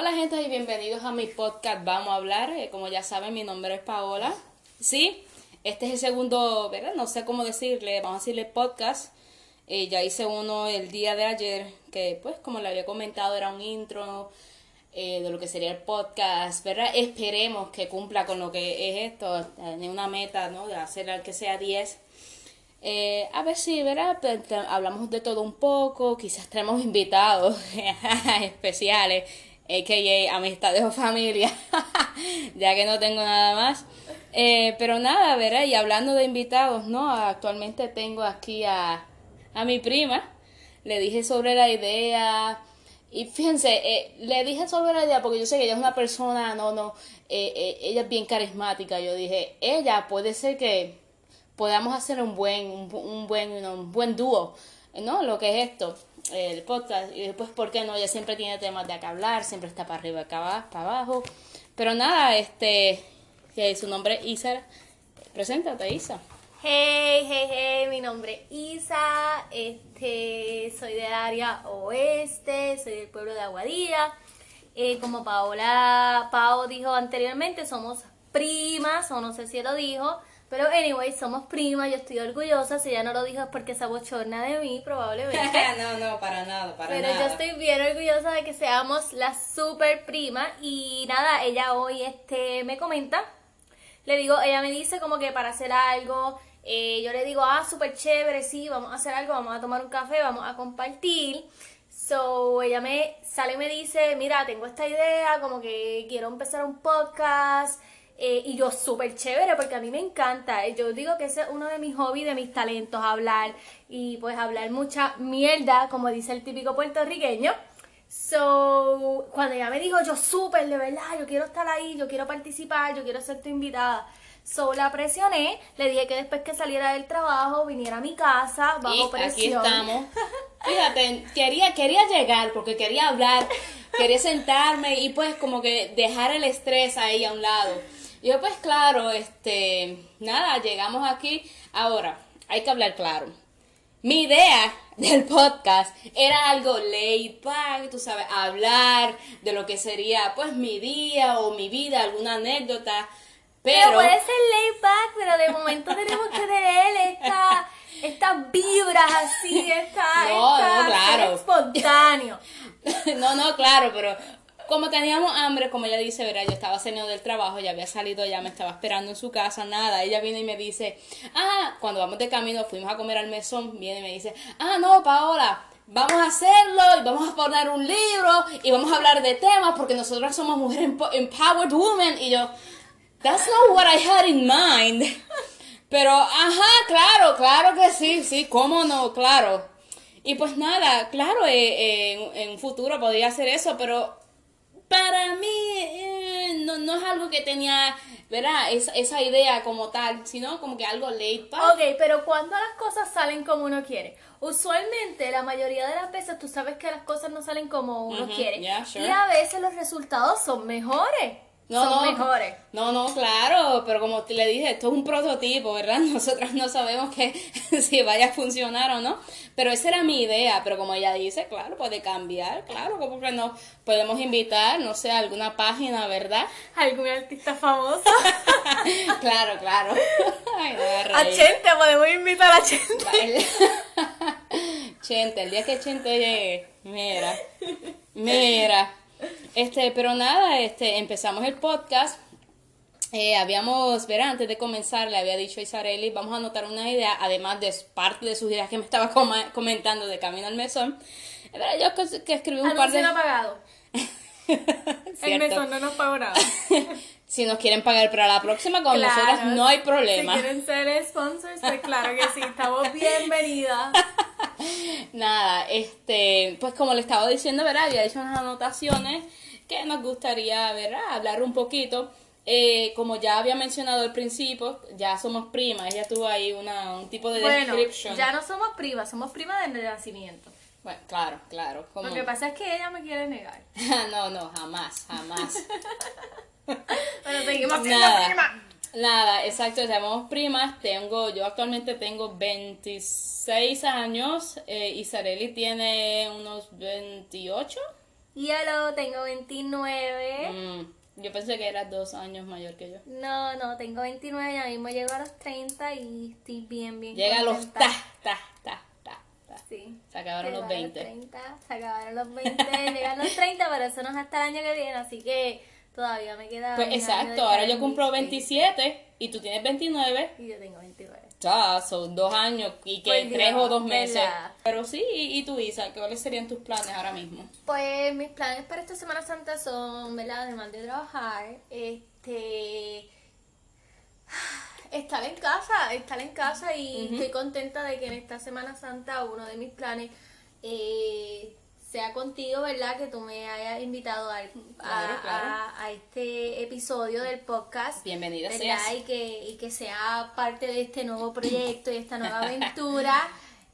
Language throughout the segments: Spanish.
Hola gente y bienvenidos a mi podcast Vamos a hablar. Eh, como ya saben, mi nombre es Paola. Sí, este es el segundo, ¿verdad? No sé cómo decirle, vamos a decirle podcast. Eh, ya hice uno el día de ayer, que pues como le había comentado era un intro eh, de lo que sería el podcast, ¿verdad? Esperemos que cumpla con lo que es esto, tener una meta, ¿no? De hacer al que sea 10. a ver si, ¿verdad? Hablamos de todo un poco, quizás tenemos invitados especiales a.k.a. amistades o familia, ya que no tengo nada más. Eh, pero nada, verá, y hablando de invitados, ¿no? Actualmente tengo aquí a, a mi prima, le dije sobre la idea, y fíjense, eh, le dije sobre la idea porque yo sé que ella es una persona, no, no, eh, ella es bien carismática, yo dije, ella puede ser que podamos hacer un buen, un, buen, un buen dúo, ¿no? Lo que es esto el podcast y después, ¿por qué no? Ella siempre tiene temas de que hablar, siempre está para arriba, para abajo. Pero nada, este, su nombre es Isa. Preséntate, Isa. Hey, hey, hey, mi nombre es Isa, este, soy del área oeste, soy del pueblo de Aguadilla. Eh, como Paola, Pao dijo anteriormente, somos primas, o no sé si lo dijo, pero anyway, somos primas, yo estoy orgullosa. Si ella no lo dijo es porque se abochorna de mí, probablemente. no, no, para nada, para Pero nada. yo estoy bien orgullosa de que seamos la super prima. Y nada, ella hoy este me comenta. Le digo, ella me dice como que para hacer algo. Eh, yo le digo, ah, súper chévere, sí, vamos a hacer algo, vamos a tomar un café, vamos a compartir. So, ella me sale y me dice, mira, tengo esta idea, como que quiero empezar un podcast. Eh, y yo súper chévere porque a mí me encanta. Yo digo que ese es uno de mis hobbies, de mis talentos, hablar y pues hablar mucha mierda, como dice el típico puertorriqueño. So, cuando ella me dijo, yo súper, de verdad, yo quiero estar ahí, yo quiero participar, yo quiero ser tu invitada. So, la presioné, le dije que después que saliera del trabajo viniera a mi casa bajo presión. Aquí estamos. Fíjate, quería, quería llegar porque quería hablar, quería sentarme y pues como que dejar el estrés ahí a un lado. Yo pues claro, este, nada, llegamos aquí. Ahora, hay que hablar claro. Mi idea del podcast era algo laid back, tú sabes, hablar de lo que sería pues mi día o mi vida, alguna anécdota. Pero, puede ser laid back, pero de momento tenemos que tener esta, estas vibras así, esta, no, no, claro. espontáneo. no, no, claro, pero como teníamos hambre, como ella dice, verá, yo estaba saliendo del trabajo, ya había salido, ya me estaba esperando en su casa, nada. Ella viene y me dice, ah, cuando vamos de camino, fuimos a comer al mesón, viene y me dice, ah, no, Paola, vamos a hacerlo y vamos a poner un libro y vamos a hablar de temas porque nosotras somos mujeres empowered women. Y yo, that's not what I had in mind. Pero, ajá, claro, claro que sí, sí, cómo no, claro. Y pues nada, claro, eh, en, en un futuro podría hacer eso, pero para mí eh, no, no, es algo que tenía, ¿verdad? Esa, esa idea como tal, sino como que algo late Ok, pero cuando las cosas salen como uno quiere. Usualmente, la mayoría de las veces tú sabes que las cosas no salen como uno quiere. Y a veces los resultados son mejores no, son no, mejores. No, no, claro, pero como le dije, esto es un prototipo, ¿verdad? Nosotras no sabemos que si vaya a funcionar o no, pero esa era mi idea, pero como ella dice, claro, puede cambiar, claro, como que no podemos invitar, no sé, a alguna página, ¿verdad? Algún artista famoso. claro, claro. a Chente, podemos invitar a Chente. Chente, el día que Chente llegue, mira, mira. Este, pero nada, este, empezamos el podcast. Eh, habíamos, verá, antes de comenzar, le había dicho a Isareli, vamos a anotar una idea, además de parte de sus ideas que me estaba comentando de Camino al Mesón. Verá, yo que, que escribí un par de... pagado. el mesón no nos pagó nada. si nos quieren pagar para la próxima con nosotras no hay problema. Si quieren ser sponsors, pues claro que sí, estamos bienvenidas. Nada, este, pues como le estaba diciendo, ¿verdad? Había hecho unas anotaciones que nos gustaría, ¿verdad? Hablar un poquito. Eh, como ya había mencionado al principio, ya somos primas, ella tuvo ahí una, un tipo de bueno, Ya no somos primas, somos primas de nacimiento. Bueno, claro, claro. Lo que pasa es que ella me quiere negar. no, no, jamás, jamás. bueno, seguimos siendo primas. Nada, exacto, llamamos primas. Tengo, yo actualmente tengo 26 años. Eh, Isareli tiene unos 28. Hello, tengo 29. Mm, yo pensé que eras dos años mayor que yo. No, no, tengo 29, ya mismo llego a los 30 y estoy bien, bien Llega a los contenta. ta, ta, ta, ta, ta. Sí. Se acabaron los a 20. 30, se acabaron los 20, llegan los 30, pero eso no es hasta el año que viene, así que todavía me queda Pues exacto, ahora yo cumplo en mis 27 y tú tienes 29. Y yo tengo 29. Ya, son dos años y que Por tres Dios, o dos meses. ¿verdad? Pero sí, y, y tú, Isa, ¿cuáles serían tus planes ahora mismo? Pues mis planes para esta Semana Santa son, ¿verdad? Además de trabajar, este estar en casa, estar en casa y estoy contenta de que en esta Semana Santa uno de mis planes eh, sea contigo, ¿verdad? Que tú me hayas invitado a, Claro, claro. a- a este episodio del podcast. Bienvenida ¿verdad? seas. Y que, y que sea parte de este nuevo proyecto y esta nueva aventura.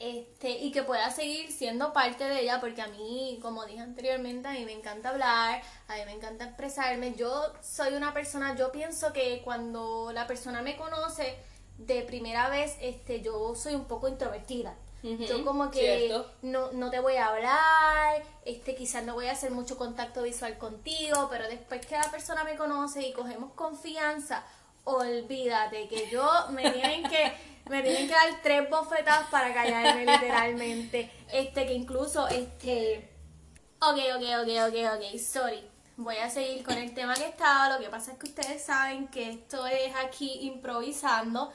Este, y que pueda seguir siendo parte de ella, porque a mí, como dije anteriormente, a mí me encanta hablar, a mí me encanta expresarme. Yo soy una persona, yo pienso que cuando la persona me conoce de primera vez, este, yo soy un poco introvertida. Yo como que cierto. no, no te voy a hablar, este, quizás no voy a hacer mucho contacto visual contigo, pero después que la persona me conoce y cogemos confianza, olvídate que yo me tienen que me tienen que dar tres bofetadas para callarme literalmente. Este que incluso este Ok, ok, ok, ok, ok, sorry. Voy a seguir con el tema que estaba. Lo que pasa es que ustedes saben que esto es aquí improvisando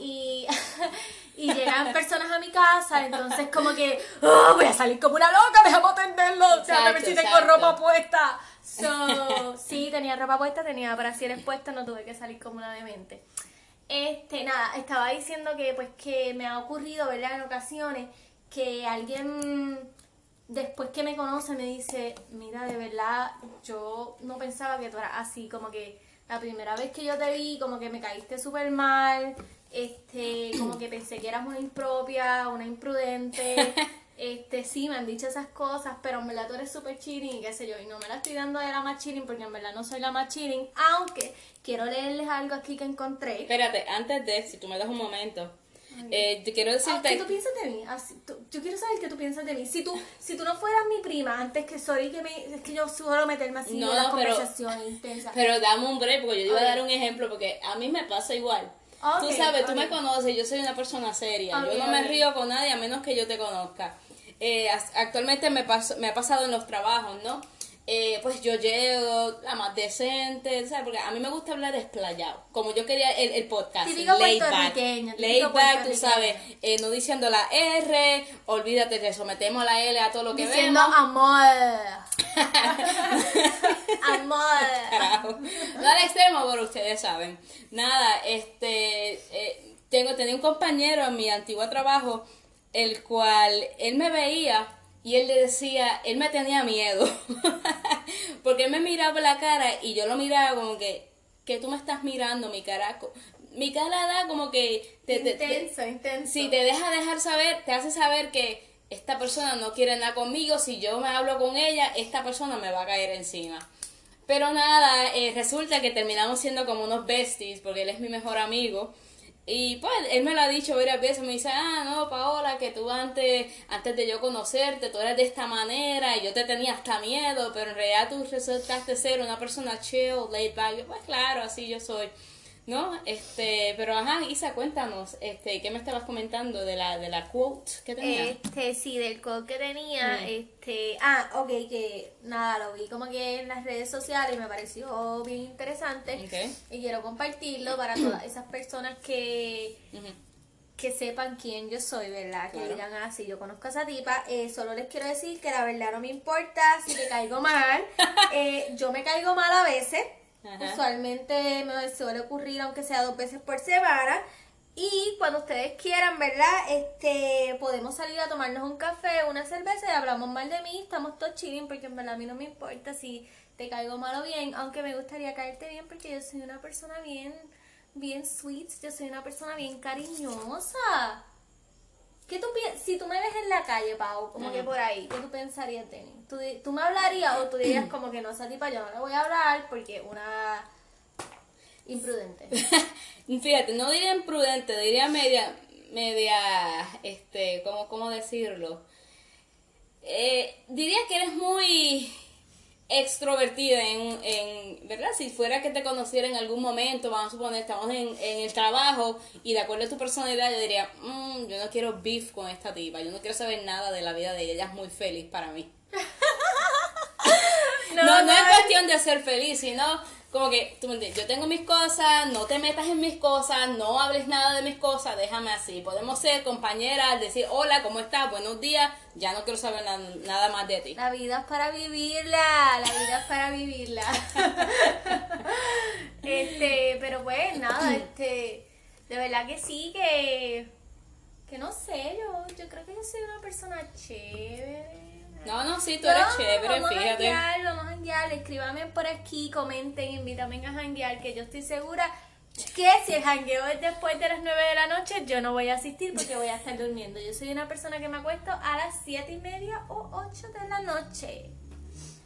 y, y llegan personas a mi casa, entonces como que "Ah, voy a salir como una loca, déjame atenderlo, o sea, a ver Exacto, si tengo ropa puesta. So, sí, tenía ropa puesta, tenía brasieres puestos, no tuve que salir como una demente. Este, nada, estaba diciendo que pues que me ha ocurrido, ¿verdad? En ocasiones que alguien después que me conoce me dice, mira, de verdad, yo no pensaba que tú eras así, como que la primera vez que yo te vi, como que me caíste súper mal, este, como que pensé que eras una impropia, una imprudente, este, sí, me han dicho esas cosas, pero en verdad tú eres súper chilling y qué sé yo, y no me la estoy dando de la más chilling porque en verdad no soy la más chilling, aunque quiero leerles algo aquí que encontré. Espérate, antes de, si tú me das un momento, eh, te quiero Ah, decirte... ¿Qué tú piensas de mí? Así, tú- yo quiero saber qué tú piensas de mí. Si tú, si tú no fueras mi prima, antes que sorry que me, es que yo suelo meterme así No, en las pero- conversaciones intensas. Pero dame un break, porque yo iba Ok. a dar un ejemplo, porque a mí me pasa igual. Tú Ok, sabes, tú ok. me conoces, yo soy una persona seria. Yo no me río con nadie a menos que yo te conozca. Eh, actualmente me, pas- me ha pasado en los trabajos, ¿no? Eh, pues yo llego la más decente, ¿sabes? Porque a mí me gusta hablar desplayado, como yo quería el, el podcast. Típico laid back. Laid back, tú sabes, eh, no diciendo la R, olvídate que sometemos la L a todo lo que Diciendo vemos. amor. amor. Carajo. No al extremo, pero ustedes saben. Nada, este, eh, tengo, tenía un compañero en mi antiguo trabajo, el cual él me veía y él le decía, él me tenía miedo. Porque él me miraba la cara y yo lo miraba como que, que tú me estás mirando, mi caraco. Mi cara da como que te- intenso, intenso. si te deja dejar saber, te hace saber que esta persona no quiere nada conmigo, si yo me hablo con ella, esta persona me va a caer encima. Pero nada, eh, resulta que terminamos siendo como unos besties, porque él es mi mejor amigo. Y pues él me lo ha dicho varias veces, me dice, ah, no, Paola, que tú antes, antes de yo conocerte, tú eres de esta manera, y yo te tenía hasta miedo, pero en realidad tú resultaste ser una persona chill, laid back. Pues claro, así yo soy. ¿No? Este, pero ajá, Isa, cuéntanos, este, ¿qué me estabas comentando de la, de la quote que tenía? Este, sí, del code que tenía, Mm. este, ah, ok, que nada, lo vi como que en las redes sociales y me pareció bien interesante y quiero compartirlo para todas esas personas que, que sepan quién yo soy, ¿verdad? Que digan, ah, sí, yo conozco a esa tipa, eh, solo les quiero decir que la verdad no me importa si te caigo mal, Eh, yo me caigo mal a veces, Usualmente me suele ocurrir aunque sea dos veces por semana, y cuando ustedes quieran, ¿verdad? Este, podemos salir a tomarnos un café, una cerveza y hablamos mal de mí, estamos todos chilling porque en verdad a mí no me importa si te caigo mal o bien, aunque me gustaría caerte bien porque yo soy una persona bien, bien sweet, yo soy una persona bien cariñosa. ¿Qué tú si tú me ves en la calle, Pau, como que por ahí, ¿qué tú pensarías de mí? ¿Tú, tú me hablarías o tú dirías como que no, esa tipa yo no le voy a hablar porque una imprudente? Fíjate, no diría imprudente, diría media, media, este, ¿cómo, cómo decirlo? Eh, diría que eres muy, extrovertida en, en, ¿verdad? Si fuera que te conociera en algún momento, vamos a suponer, estamos en, en el trabajo y de acuerdo a tu personalidad, yo diría, "Mm, yo no quiero beef con esta tipa, yo no quiero saber nada de la vida de ella, ella es muy feliz para mí. No, no, es cuestión de ser feliz, sino como que, tú me entiendes, yo tengo mis cosas, no te metas en mis cosas, no hables nada de mis cosas, déjame así. Podemos ser compañeras, decir, hola, ¿cómo estás? Buenos días, ya no quiero saber na- nada más de ti. La vida es para vivirla, la vida es para vivirla. este, pero pues nada, este, de verdad que sí, que, que no sé, yo, yo creo que yo soy una persona chévere. No, no, sí, tú eres No, chévere, vamos fíjate. a janguear, vamos a janguear, escríbame por aquí, comenten, invítame a janguear, que yo estoy segura que si el jangueo es después de las 9 de la noche, yo no voy a asistir porque voy a estar durmiendo. Yo soy una persona que me acuesto a las 7 y media o 8 de la noche.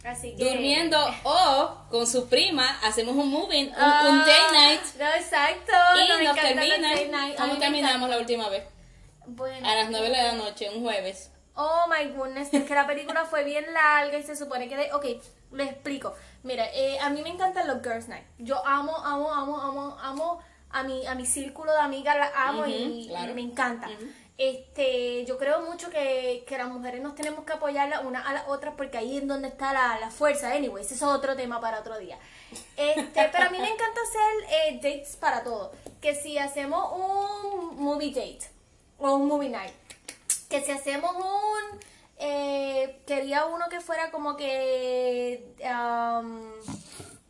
Así que... Durmiendo o con su prima hacemos un moving, un, un day night No, exacto. y no, nos termina. ¿Cómo terminamos la última vez? Bueno, A las 9 de la noche, un jueves. Oh my goodness, es que la película fue bien larga y se supone que de... Ok, les explico. Mira, eh, a mí me encantan los Girls Night. Yo amo, amo, amo, amo, amo a mi, a mi círculo de amigas, las amo y, y claro. me encanta. Este, yo creo mucho que, que las mujeres nos tenemos que apoyar las unas a las otras porque ahí es donde está la, la fuerza. Anyway, ese es otro tema para otro día. Este, pero a mí me encanta hacer eh, dates para todo. Que si hacemos un movie date o un movie night, que si hacemos un eh, quería uno que fuera como que um,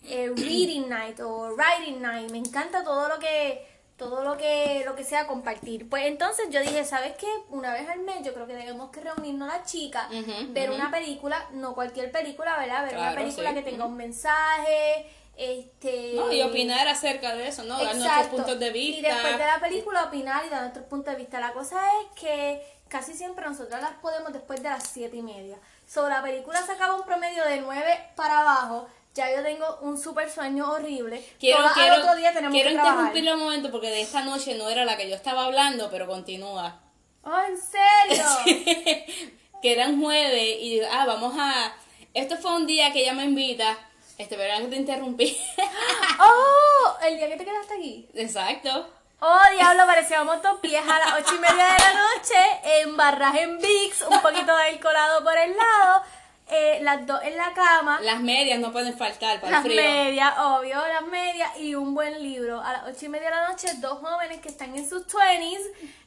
eh, reading night o writing night me encanta todo lo que todo lo que lo que sea compartir pues entonces yo dije sabes qué una vez al mes yo creo que debemos que reunirnos las chicas ver una película no cualquier película verdad ver una película sí, que tenga un mensaje este No, y opinar acerca de eso, ¿no? Dar nuestros Exacto. puntos de vista. Y después de la película opinar y dar nuestros puntos de vista. La cosa es que casi siempre nosotros las podemos después de las siete y media. Sobre la película se acaba un promedio de 9 para abajo. Ya yo tengo un super sueño horrible. Quiero, Todas quiero, al otro día tenemos quiero que interrumpirlo un momento porque de esta noche no era la que yo estaba hablando, pero continúa. Oh, ¿en serio? que era un jueves y digo, ah, vamos a... Esto fue un día que ella me invita. Este, ¿verdad que te interrumpí? ¡Oh! El día que te quedaste aquí. Exacto. Oh, diablo, parecíamos dos pies a las ocho y media de la noche, en barraje en VIX, un poquito de colado por el lado, eh, las dos en la cama. Las medias no pueden faltar para Las el frío. medias, obvio, las medias y un buen libro. A las ocho y media de la noche, dos jóvenes que están en sus 20s,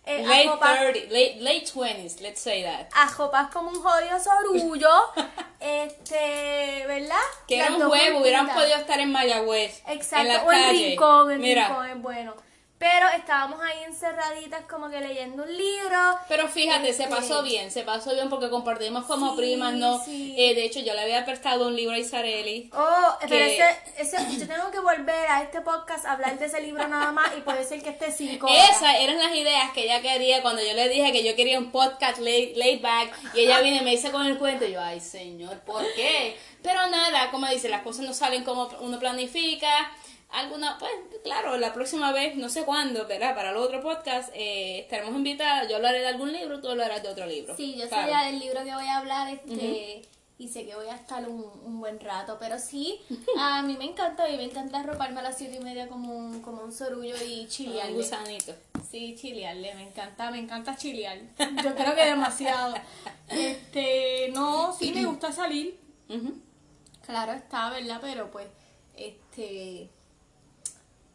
eh, Late ajopas, 30, late, late 20s, let's say that. ajopas como un jodido sorullo, este, ¿verdad? Que Las era un juego, hubieran podido estar en Mayagüez. Exacto, en la o en calle. Rincón, en Mira, Rincón es bueno. Pero estábamos ahí encerraditas como que leyendo un libro. Pero fíjate, se pasó bien, se pasó bien porque compartimos como Sí, primas, ¿no? sí. Eh, de hecho, yo le había prestado un libro a Isareli. Oh, pero que- ese, ese, yo tengo que volver a este podcast a hablar de ese libro nada más y puede ser que esté cinco horas. Esas eran las ideas que ella quería cuando yo le dije que yo quería un podcast laid, laid back y ella viene y me dice con el cuento y yo, ay señor, ¿por qué? Pero nada, como dice, las cosas no salen como uno planifica. Alguna, pues claro, la próxima vez, no sé cuándo, ¿verdad? Para el otro podcast eh, estaremos invitadas. Yo hablaré de algún libro, tú hablarás de otro libro. Sí, yo Claro. sé ya del libro que voy a hablar, este, y sé que voy a estar un, un buen rato, pero sí, a mí me encanta, a mí me encanta arroparme a las siete y media como un, como un sorullo y Un chilearle. gusanito. Sí, chilearle, me encanta, me encanta chilear. Yo creo que demasiado. Este, no, sí me gusta salir, claro está, ¿verdad? Pero pues, este,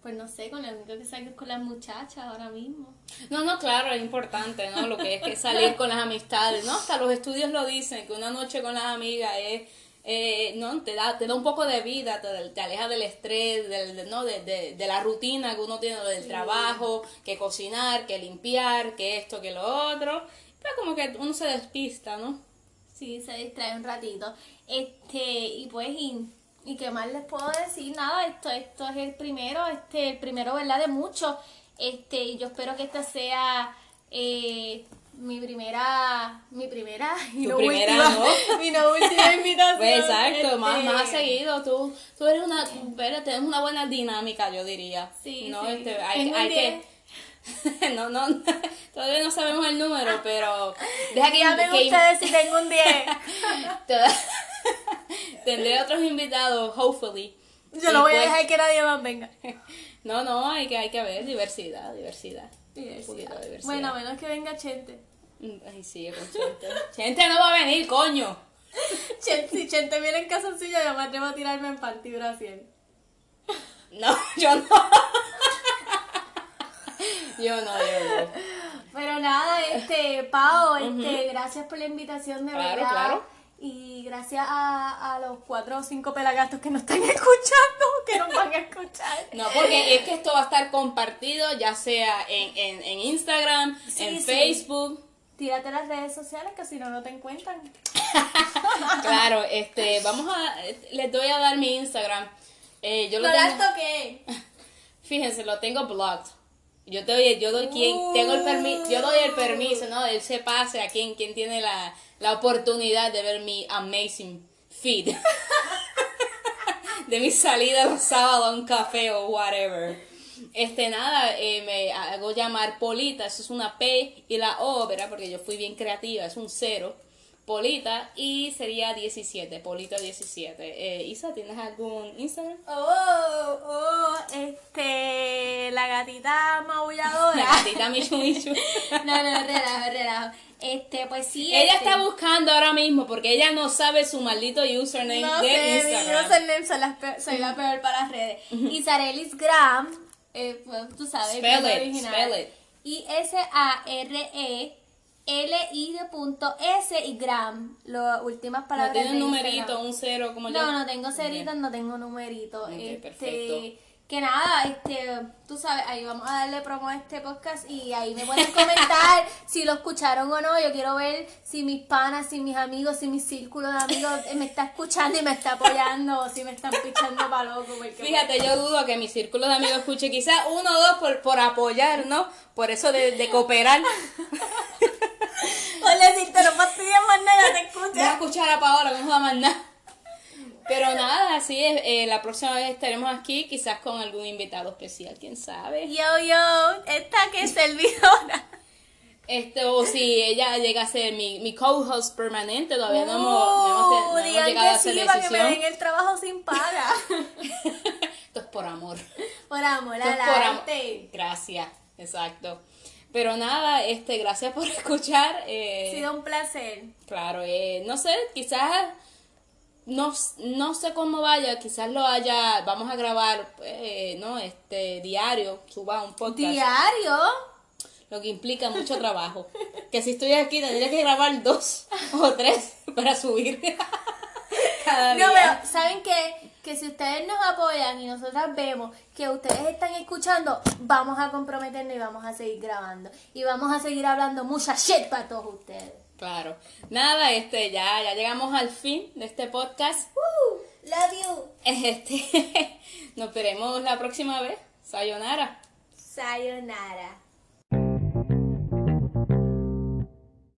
pues no sé, con el único que salgo es con las muchachas ahora mismo. No, no, claro, es importante, ¿no? Lo que es que salir con las amistades, ¿no? Hasta los estudios lo dicen, que una noche con las amigas es, eh, ¿no? Te da, te da un poco de vida, te, te aleja del estrés, del, de- ¿no? De, de, de la rutina que uno tiene del trabajo, que cocinar, que limpiar, que esto, que lo otro. Pero como que uno se despista, ¿no? Sí, se distrae un ratito. Este, y pues, y, y qué más les puedo decir, nada, esto, esto es el primero, este, el primero, ¿verdad? De muchos. Este, y yo espero que esta sea eh, mi primera, mi primera y Tu no primera, última, ¿no? mi no última invitación. Pues exacto, más, Este, más seguido, tú, tú eres una, una buena dinámica, yo diría. Sí, no, sí. Este, hay, hay que, no, no, todavía no sabemos el número, pero deja que, Díganme que- ustedes si tengo un 10. Toda- tendré otros invitados, hopefully. Yo no voy a pues- dejar que nadie más venga. No, no, hay que, hay que ver diversidad, diversidad. Un poquito de diversidad. Bueno, a menos que venga Chente. Mm, Ay, sigue con Chente. Chente no va a venir, coño. Chente si Chente viene en calzoncillo, yo me atrevo a tirarme en panty Brasil. No, yo no. Yo no, yo no. Pero nada, este, Pau, este, gracias por la invitación de Claro, verdad. claro. Y gracias a, a los cuatro o cinco pelagatos que nos están escuchando, que nos van a escuchar. No, porque es que esto va a estar compartido ya sea en, en, en Instagram, Sí, en sí. Facebook. Tírate las redes sociales que si no, no te encuentran. Claro, este, vamos a, les doy a dar mi Instagram. Eh, yo lo No tengo, las toqué. fíjense, lo tengo blocked. Yo te doy, yo doy quien, tengo el permiso, yo doy el permiso, ¿no? Él se pase a quien, quien tiene la, la oportunidad de ver mi amazing feed. de mi salida los sábados a un café o whatever. Este, nada, eh, me hago llamar Polita, eso es una P y la O, ¿verdad? Porque yo fui bien creativa, es un cero. Polita y sería 17, Polita 17. Eh, Isa, ¿tienes algún Instagram? Oh, oh, este, la gatita maulladora. La gatita Michu Michu. No, no, relajo, relajo. Este, pues sí. Ella este, está buscando ahora mismo porque ella no sabe su maldito username No de sé, mi Instagram. username soy la, peor, soy la peor para las redes. Isarelis Gram, eh, pues, tú sabes, Spell que it, original. spell it. Y S-A-R-E. L-I de punto S y gram, las últimas No palabras tiene de un numerito, Instagram. un cero como yo. No, no tengo ceritos, no tengo numeritos. Ok, este, perfecto. Que nada, este, tú sabes, ahí vamos a darle promo a este podcast y ahí me pueden comentar si lo escucharon o no. Yo quiero ver si mis panas, si mis amigos, si mi círculo de amigos me está escuchando y me está apoyando o si me están pichando para loco. Porque, Fíjate, yo dudo que mi círculo de amigos escuche quizás uno o dos por, por apoyar, ¿no? Por eso de, de cooperar. Por decirte, no fastidies más nada, te Voy a escuchas. escuchar a Paola, no va a mandar. Pero nada, así es. eh, la próxima vez estaremos aquí, quizás con algún invitado especial, quién sabe. Yo, yo, esta que es servidora. Este, o si ella llega a ser mi, mi co-host permanente, todavía no hemos, no hemos, no hemos Uh, digan llegado a esa sí, para que me decisión. den el trabajo sin paga. Esto es por amor. Por amor Esto al por arte. Gracias, exacto. Pero nada, este, gracias por escuchar. eh, Ha sido un placer. Claro, eh, no sé, quizás no, no sé cómo vaya, quizás lo haya, vamos a grabar, eh, ¿no? Este diario, suba un podcast, Diario. lo que implica mucho trabajo. Que si estoy aquí tendría que grabar dos o tres para subir cada No, día. pero ¿saben qué? Que si ustedes nos apoyan y nosotras vemos que ustedes están escuchando, vamos a comprometernos y vamos a seguir grabando. Y vamos a seguir hablando mucha shit para todos ustedes. Claro. Nada, este, ya, ya llegamos al fin de este podcast. Woo, love you. Este, nos veremos la próxima vez. Sayonara. Sayonara.